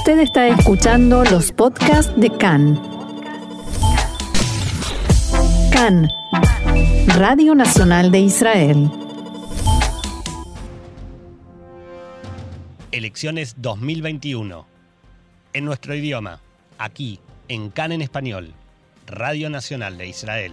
Usted está escuchando los podcasts de CAN. CAN, Radio Nacional de Israel. Elecciones 2021. En nuestro idioma, aquí, en CAN en español, Radio Nacional de Israel.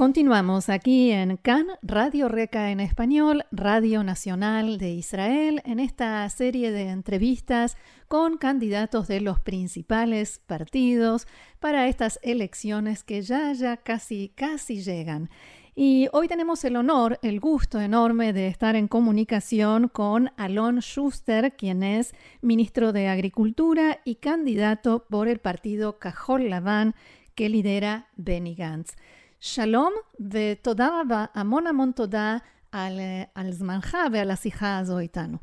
Continuamos aquí en CAN, Radio Reca en español, Radio Nacional de Israel, en esta serie de entrevistas con candidatos de los principales partidos para estas elecciones que ya ya casi casi llegan. Y hoy tenemos el honor, el gusto enorme de estar en comunicación con Alon Schuster, quien es ministro de Agricultura y candidato por el partido Cajol Laván que lidera Benny Gantz. שלום ותודה רבה, המון המון תודה על, על זמנך ועל השיחה הזו איתנו.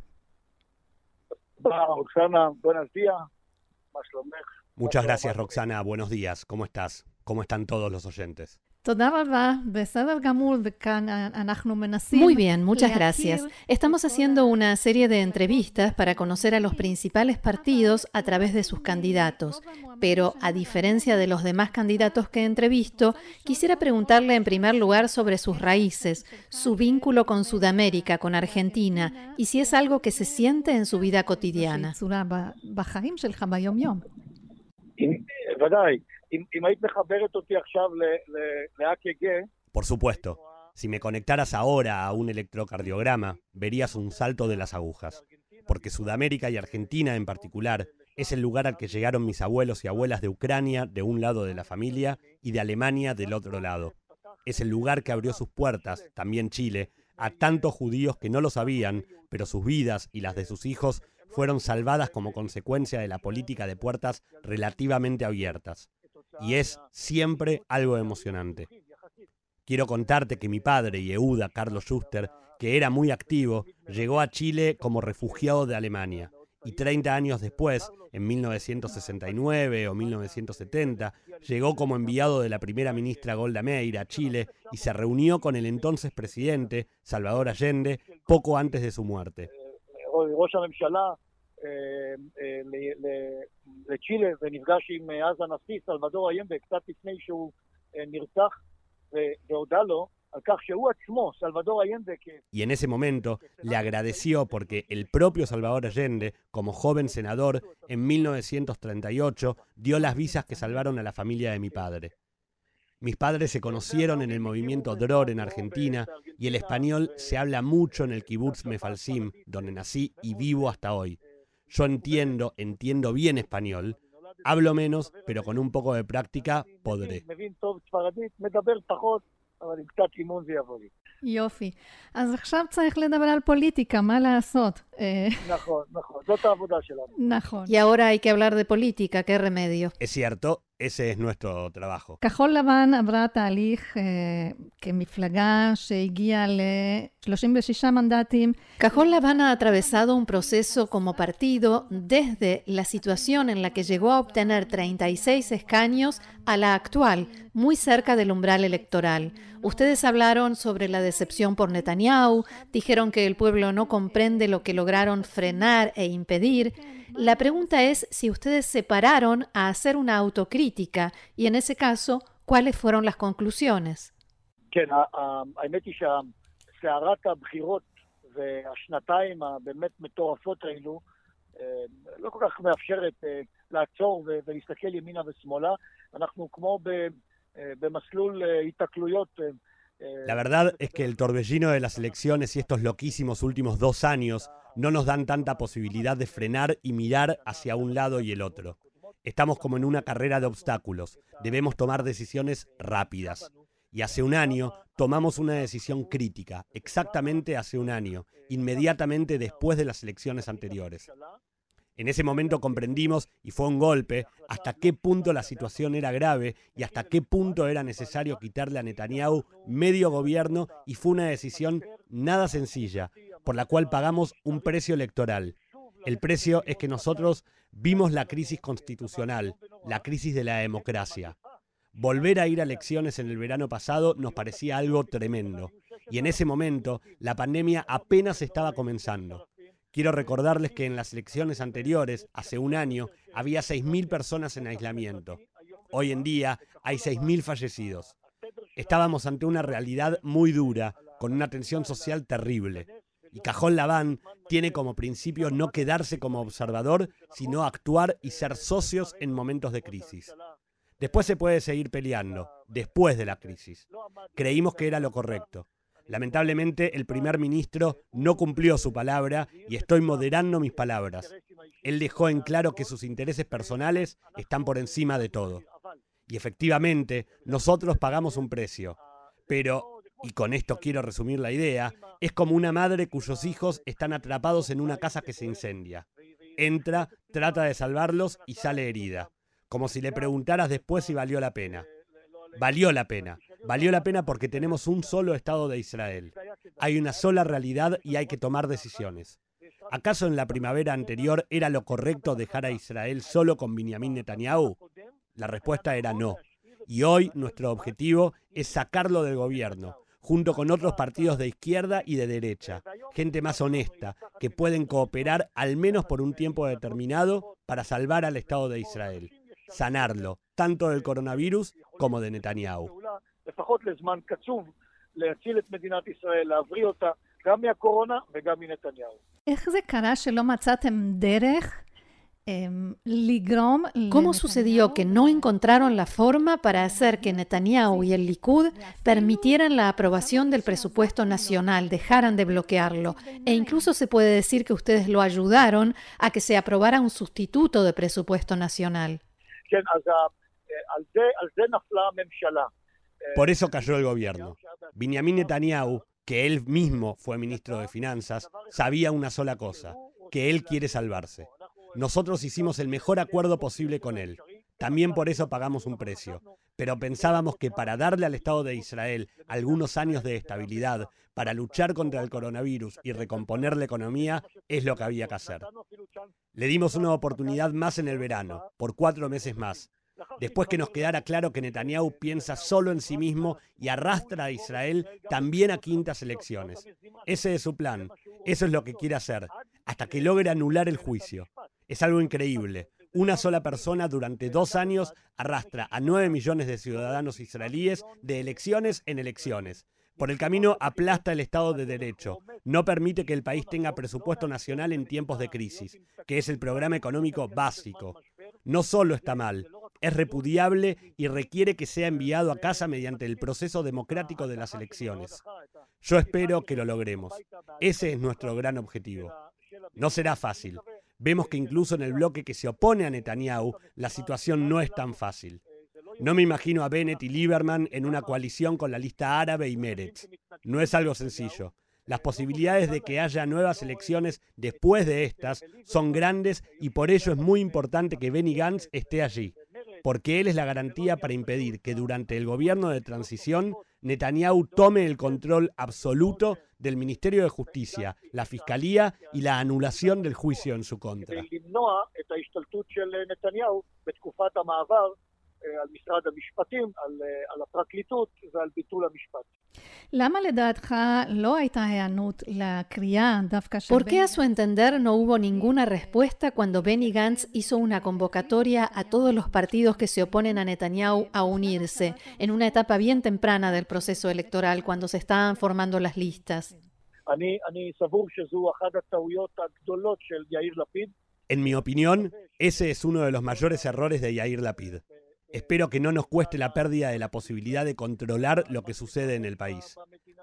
Muchas gracias, Roxana. Buenos días. ¿Cómo estás? ¿Cómo están todos los oyentes? Muy bien, muchas gracias. Estamos haciendo una serie de entrevistas para conocer a los principales partidos a través de sus candidatos. Pero, a diferencia de los demás candidatos que he entrevisto, quisiera preguntarle en primer lugar sobre sus raíces, su vínculo con Sudamérica, con Argentina, y si es algo que se siente en su vida cotidiana. Por supuesto, si me conectaras ahora a un electrocardiograma, verías un salto de las agujas, porque Sudamérica y Argentina en particular es el lugar al que llegaron mis abuelos y abuelas de Ucrania de un lado de la familia y de Alemania del otro lado. Es el lugar que abrió sus puertas, también Chile, a tantos judíos que no lo sabían, pero sus vidas y las de sus hijos fueron salvadas como consecuencia de la política de puertas relativamente abiertas y es siempre algo emocionante. Quiero contarte que mi padre, Yehuda Carlos Schuster, que era muy activo, llegó a Chile como refugiado de Alemania y 30 años después, en 1969 o 1970, llegó como enviado de la primera ministra Golda Meir a Chile y se reunió con el entonces presidente, Salvador Allende, poco antes de su muerte. לצ'ילה ונפגש עם אז הנשיא סלבדור איינדה קצת לפני שהוא נרצח והודה לו Y en ese momento le agradeció porque el propio Salvador Allende, como joven senador, en 1938 dio las visas que salvaron a la familia de mi padre. Mis padres se conocieron en el movimiento Dror en Argentina y el español se habla mucho en el kibbutz Mefalsim, donde nací y vivo hasta hoy. Yo entiendo, entiendo bien español, hablo menos, pero con un poco de práctica podré. יופי. אז עכשיו צריך לדבר על פוליטיקה, מה לעשות? נכון, נכון, זאת העבודה שלנו. נכון. Y ahora hay que hablar de política, qué remedio. Es cierto, ese es nuestro trabajo. כחול לבן עברה תהליך כמפלגה שהגיעה ל-36 מנדטים. Cajol Lavan ha atravesado un proceso como partido desde la situación en la que llegó a obtener 36 escaños a la actual, muy cerca del umbral electoral. Ustedes hablaron sobre la decepción por Netanyahu, dijeron que el pueblo no comprende lo que lograron frenar e impedir. La pregunta es si ustedes se pararon a hacer una autocrítica y en ese caso, ¿cuáles fueron las conclusiones? La verdad es que el torbellino de las elecciones y estos loquísimos últimos dos años no nos dan tanta posibilidad de frenar y mirar hacia un lado y el otro. Estamos como en una carrera de obstáculos. Debemos tomar decisiones rápidas. Y hace un año tomamos una decisión crítica, exactamente hace un año, inmediatamente después de las elecciones anteriores. En ese momento comprendimos, y fue un golpe, hasta qué punto la situación era grave y hasta qué punto era necesario quitarle a Netanyahu medio gobierno y fue una decisión nada sencilla, por la cual pagamos un precio electoral. El precio es que nosotros vimos la crisis constitucional, la crisis de la democracia. Volver a ir a elecciones en el verano pasado nos parecía algo tremendo. Y en ese momento, la pandemia apenas estaba comenzando. Quiero recordarles que en las elecciones anteriores, hace un año, había 6.000 personas en aislamiento. Hoy en día hay 6.000 fallecidos. Estábamos ante una realidad muy dura, con una tensión social terrible. Y Cajón Labán tiene como principio no quedarse como observador, sino actuar y ser socios en momentos de crisis. Después se puede seguir peleando, después de la crisis. Creímos que era lo correcto. Lamentablemente, el primer ministro no cumplió su palabra y estoy moderando mis palabras. Él dejó en claro que sus intereses personales están por encima de todo. Y efectivamente, nosotros pagamos un precio. Pero, y con esto quiero resumir la idea, es como una madre cuyos hijos están atrapados en una casa que se incendia. Entra, trata de salvarlos y sale herida. Como si le preguntaras después si valió la pena. Valió la pena. Valió la pena porque tenemos un solo Estado de Israel. Hay una sola realidad y hay que tomar decisiones. ¿Acaso en la primavera anterior era lo correcto dejar a Israel solo con Benjamin Netanyahu? La respuesta era no. Y hoy nuestro objetivo es sacarlo del gobierno, junto con otros partidos de izquierda y de derecha, gente más honesta, que pueden cooperar al menos por un tiempo determinado para salvar al Estado de Israel, sanarlo, tanto del coronavirus como de Netanyahu. ¿Cómo sucedió que no encontraron la forma para hacer que Netanyahu y el Likud permitieran la aprobación del presupuesto nacional, dejaran de bloquearlo? E incluso se puede decir que ustedes lo ayudaron a que se aprobara un sustituto de presupuesto nacional. Por eso cayó el gobierno. Benjamin Netanyahu, que él mismo fue ministro de Finanzas, sabía una sola cosa, que él quiere salvarse. Nosotros hicimos el mejor acuerdo posible con él. También por eso pagamos un precio. Pero pensábamos que para darle al Estado de Israel algunos años de estabilidad, para luchar contra el coronavirus y recomponer la economía, es lo que había que hacer. Le dimos una oportunidad más en el verano, por cuatro meses más. Después que nos quedara claro que Netanyahu piensa solo en sí mismo y arrastra a Israel también a quintas elecciones. Ese es su plan. Eso es lo que quiere hacer, hasta que logre anular el juicio. Es algo increíble. Una sola persona durante dos años arrastra a nueve millones de ciudadanos israelíes de elecciones en elecciones. Por el camino aplasta el Estado de Derecho. No permite que el país tenga presupuesto nacional en tiempos de crisis, que es el programa económico básico. No solo está mal, es repudiable y requiere que sea enviado a casa mediante el proceso democrático de las elecciones. Yo espero que lo logremos. Ese es nuestro gran objetivo. No será fácil. Vemos que incluso en el bloque que se opone a Netanyahu, la situación no es tan fácil. No me imagino a Bennett y Lieberman en una coalición con la lista árabe y Meretz. No es algo sencillo. Las posibilidades de que haya nuevas elecciones después de estas son grandes y por ello es muy importante que Benny Gantz esté allí, porque él es la garantía para impedir que durante el gobierno de transición Netanyahu tome el control absoluto del Ministerio de Justicia, la Fiscalía y la anulación del juicio en su contra. ¿Por qué a su entender no hubo ninguna respuesta cuando Benny Gantz hizo una convocatoria a todos los partidos que se oponen a Netanyahu a unirse en una etapa bien temprana del proceso electoral cuando se estaban formando las listas? En mi opinión, ese es uno de los mayores errores de Yair Lapid. Espero que no nos cueste la pérdida de la posibilidad de controlar lo que sucede en el país.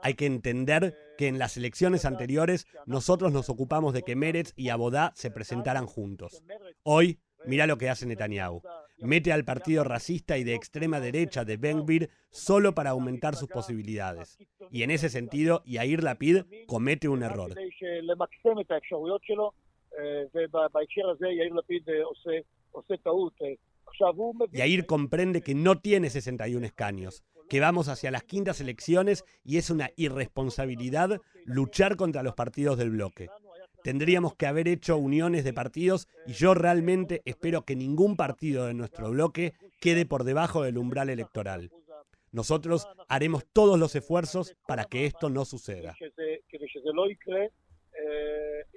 Hay que entender que en las elecciones anteriores nosotros nos ocupamos de que Meretz y Abodá se presentaran juntos. Hoy, mira lo que hace Netanyahu. Mete al partido racista y de extrema derecha de Ben solo para aumentar sus posibilidades. Y en ese sentido, Yair Lapid comete un error. Yair comprende que no tiene 61 escaños, que vamos hacia las quintas elecciones y es una irresponsabilidad luchar contra los partidos del bloque. Tendríamos que haber hecho uniones de partidos y yo realmente espero que ningún partido de nuestro bloque quede por debajo del umbral electoral. Nosotros haremos todos los esfuerzos para que esto no suceda.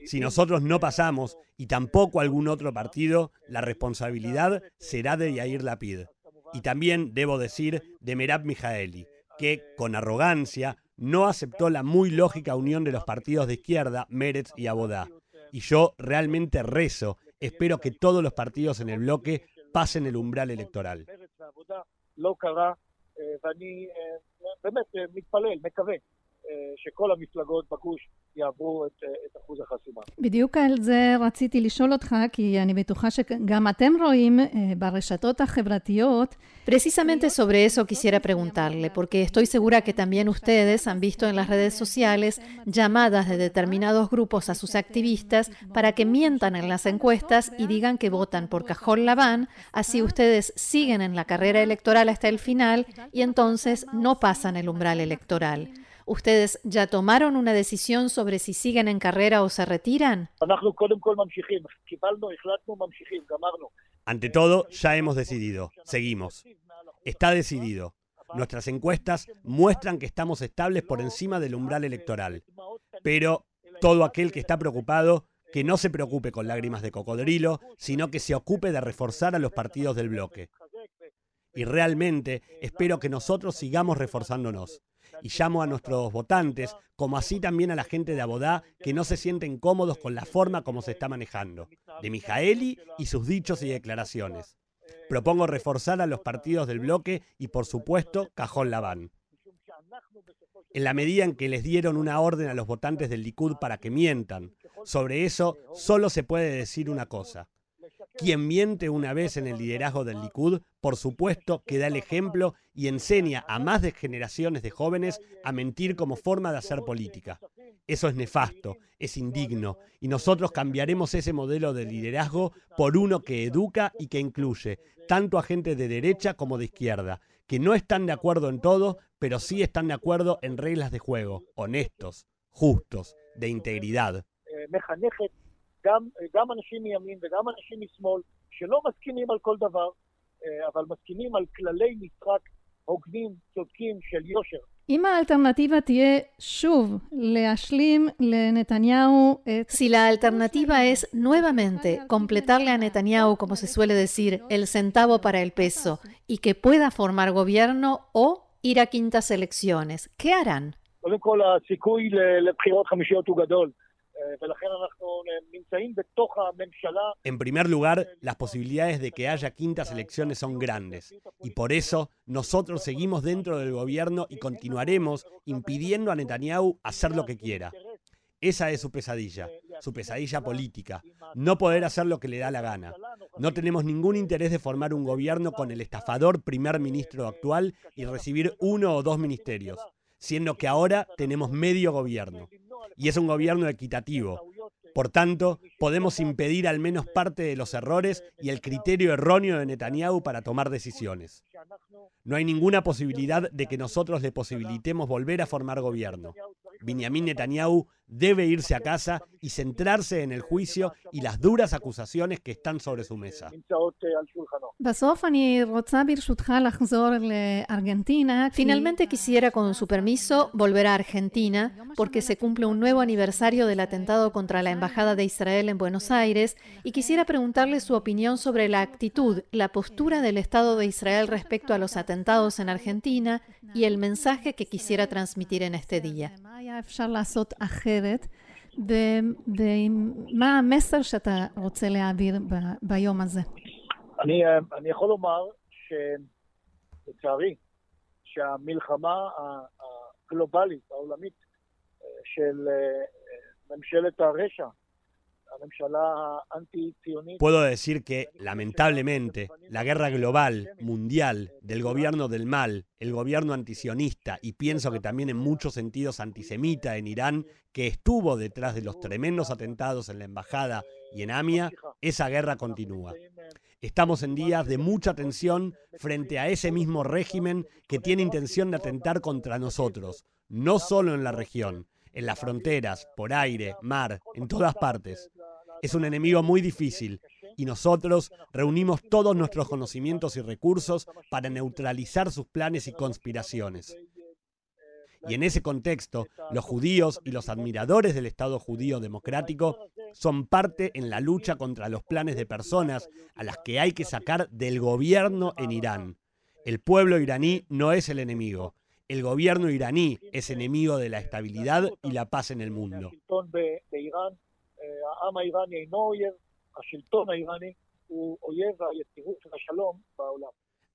Si nosotros no pasamos y tampoco algún otro partido, la responsabilidad será de Yair Lapid. Y también, debo decir, de Merab Mijaeli, que, con arrogancia, no aceptó la muy lógica unión de los partidos de izquierda, Meretz y Abodá. Y yo realmente rezo, espero que todos los partidos en el bloque pasen el umbral electoral. שכל המפלגות בגוש יעברו את, את אחוז החסימה. בדיוק על זה רציתי לשאול אותך, כי אני בטוחה שגם אתם רואים ברשתות החברתיות. Precisamente sobre eso quisiera preguntarle, porque estoy segura que también ustedes han visto en las redes sociales llamadas de determinados grupos a sus activistas para que mientan en las encuestas y digan que votan por Cajón Laván, así ustedes siguen en la carrera electoral hasta el final y entonces no pasan el umbral electoral. ¿Ustedes ya tomaron una decisión sobre si siguen en carrera o se retiran? Ante todo, ya hemos decidido. Seguimos. Está decidido. Nuestras encuestas muestran que estamos estables por encima del umbral electoral. Pero todo aquel que está preocupado, que no se preocupe con lágrimas de cocodrilo, sino que se ocupe de reforzar a los partidos del bloque. Y realmente espero que nosotros sigamos reforzándonos y llamo a nuestros votantes, como así también a la gente de Abodá, que no se sienten cómodos con la forma como se está manejando, de Mijaeli y sus dichos y declaraciones. Propongo reforzar a los partidos del bloque y, por supuesto, Cajón Laván. En la medida en que les dieron una orden a los votantes del Likud para que mientan, sobre eso solo se puede decir una cosa. Quien miente una vez en el liderazgo del Likud, por supuesto que da el ejemplo y enseña a más de generaciones de jóvenes a mentir como forma de hacer política. Eso es nefasto, es indigno, y nosotros cambiaremos ese modelo de liderazgo por uno que educa y que incluye tanto a gente de derecha como de izquierda, que no están de acuerdo en todo, pero sí están de acuerdo en reglas de juego, honestos, justos, de integridad. Eh, Si la alternativa es nuevamente completarle a Netanyahu, como se suele decir, el centavo para el peso y que pueda formar gobierno o ir a quintas elecciones, ¿qué harán? En primer lugar, las posibilidades de que haya quintas elecciones son grandes y por eso nosotros seguimos dentro del gobierno y continuaremos impidiendo a Netanyahu hacer lo que quiera. Esa es su pesadilla, su pesadilla política, no poder hacer lo que le da la gana. No tenemos ningún interés de formar un gobierno con el estafador primer ministro actual y recibir uno o dos ministerios, siendo que ahora tenemos medio gobierno y es un gobierno equitativo. Por tanto, podemos impedir al menos parte de los errores y el criterio erróneo de Netanyahu para tomar decisiones. No hay ninguna posibilidad de que nosotros le posibilitemos volver a formar gobierno. Benjamin Netanyahu debe irse a casa y centrarse en el juicio y las duras acusaciones que están sobre su mesa. Finalmente quisiera, con su permiso, volver a Argentina porque se cumple un nuevo aniversario del atentado contra la Embajada de Israel en Buenos Aires y quisiera preguntarle su opinión sobre la actitud, la postura del Estado de Israel respecto a los atentados en Argentina y el mensaje que quisiera transmitir en este día. אחרת, ומה המסר שאתה רוצה להעביר ב, ביום הזה? אני, אני יכול לומר שלצערי, שהמלחמה הגלובלית, העולמית, של ממשלת הרשע, Puedo decir que, lamentablemente, la guerra global, mundial, del gobierno del mal, el gobierno antisionista y pienso que también en muchos sentidos antisemita en Irán, que estuvo detrás de los tremendos atentados en la embajada y en Amia, esa guerra continúa. Estamos en días de mucha tensión frente a ese mismo régimen que tiene intención de atentar contra nosotros, no solo en la región, en las fronteras, por aire, mar, en todas partes. Es un enemigo muy difícil y nosotros reunimos todos nuestros conocimientos y recursos para neutralizar sus planes y conspiraciones. Y en ese contexto, los judíos y los admiradores del Estado judío democrático son parte en la lucha contra los planes de personas a las que hay que sacar del gobierno en Irán. El pueblo iraní no es el enemigo. El gobierno iraní es enemigo de la estabilidad y la paz en el mundo.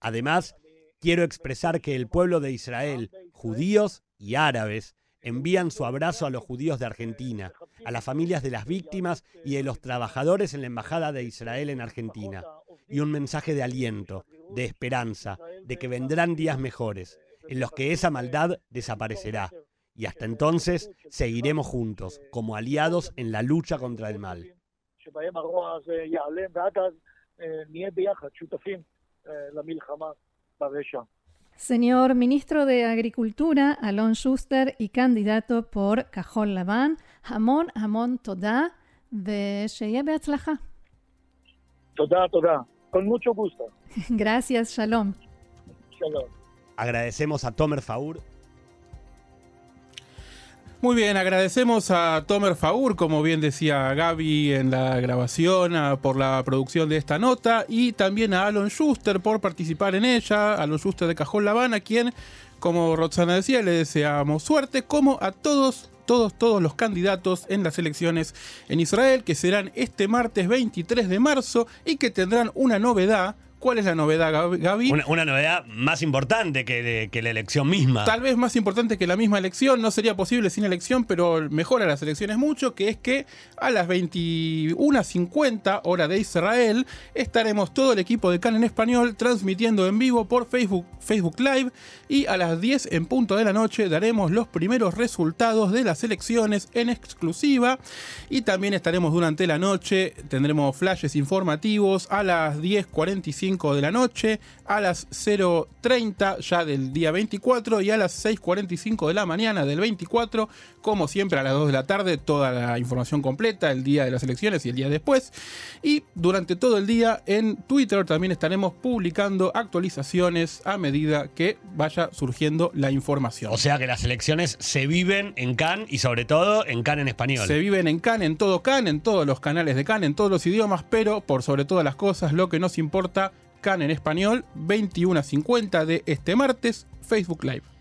Además, quiero expresar que el pueblo de Israel, judíos y árabes, envían su abrazo a los judíos de Argentina, a las familias de las víctimas y de los trabajadores en la Embajada de Israel en Argentina, y un mensaje de aliento, de esperanza, de que vendrán días mejores, en los que esa maldad desaparecerá. Y hasta entonces seguiremos juntos, como aliados en la lucha contra el mal. Señor ministro de Agricultura, Alon Schuster, y candidato por Cajol Labán, Hamon Hamon Toda, de Sheye Beatzlaja. Toda, toda. Con mucho gusto. Gracias, Shalom. Shalom. Agradecemos a Tomer Faur muy bien, agradecemos a Tomer Faur, como bien decía Gaby en la grabación, por la producción de esta nota, y también a Alon Schuster por participar en ella, Alon Schuster de Cajón La Habana, quien, como Roxana decía, le deseamos suerte, como a todos todos, todos los candidatos en las elecciones en Israel, que serán este martes 23 de marzo y que tendrán una novedad ¿Cuál es la novedad, Gaby? Una, novedad más importante que, que, la elección misma. Tal vez más importante que la misma elección. No sería posible sin elección, pero mejora las elecciones mucho, que es que a las 21.50 hora de Israel estaremos todo el equipo de CAN en español transmitiendo en vivo por Facebook, Facebook Live y a las 10 en punto de la noche daremos los primeros resultados de las elecciones en exclusiva y también estaremos durante la noche, tendremos flashes informativos a las 10.45 de la noche, a las 0.30 ya del día 24 y a las 6.45 de la mañana del 24, como siempre a las 2 de la tarde, toda la información completa, el día de las elecciones y el día después. Y durante todo el día en Twitter también estaremos publicando actualizaciones a medida que vaya surgiendo la información. O sea que las elecciones se viven en Cannes y sobre todo en Cannes en español. Se viven en Cannes, en todo Cannes, en todos los canales de Cannes, en todos los idiomas, pero por sobre todas las cosas lo que nos importa CAN en español, 21 a 50 de este martes, Facebook Live.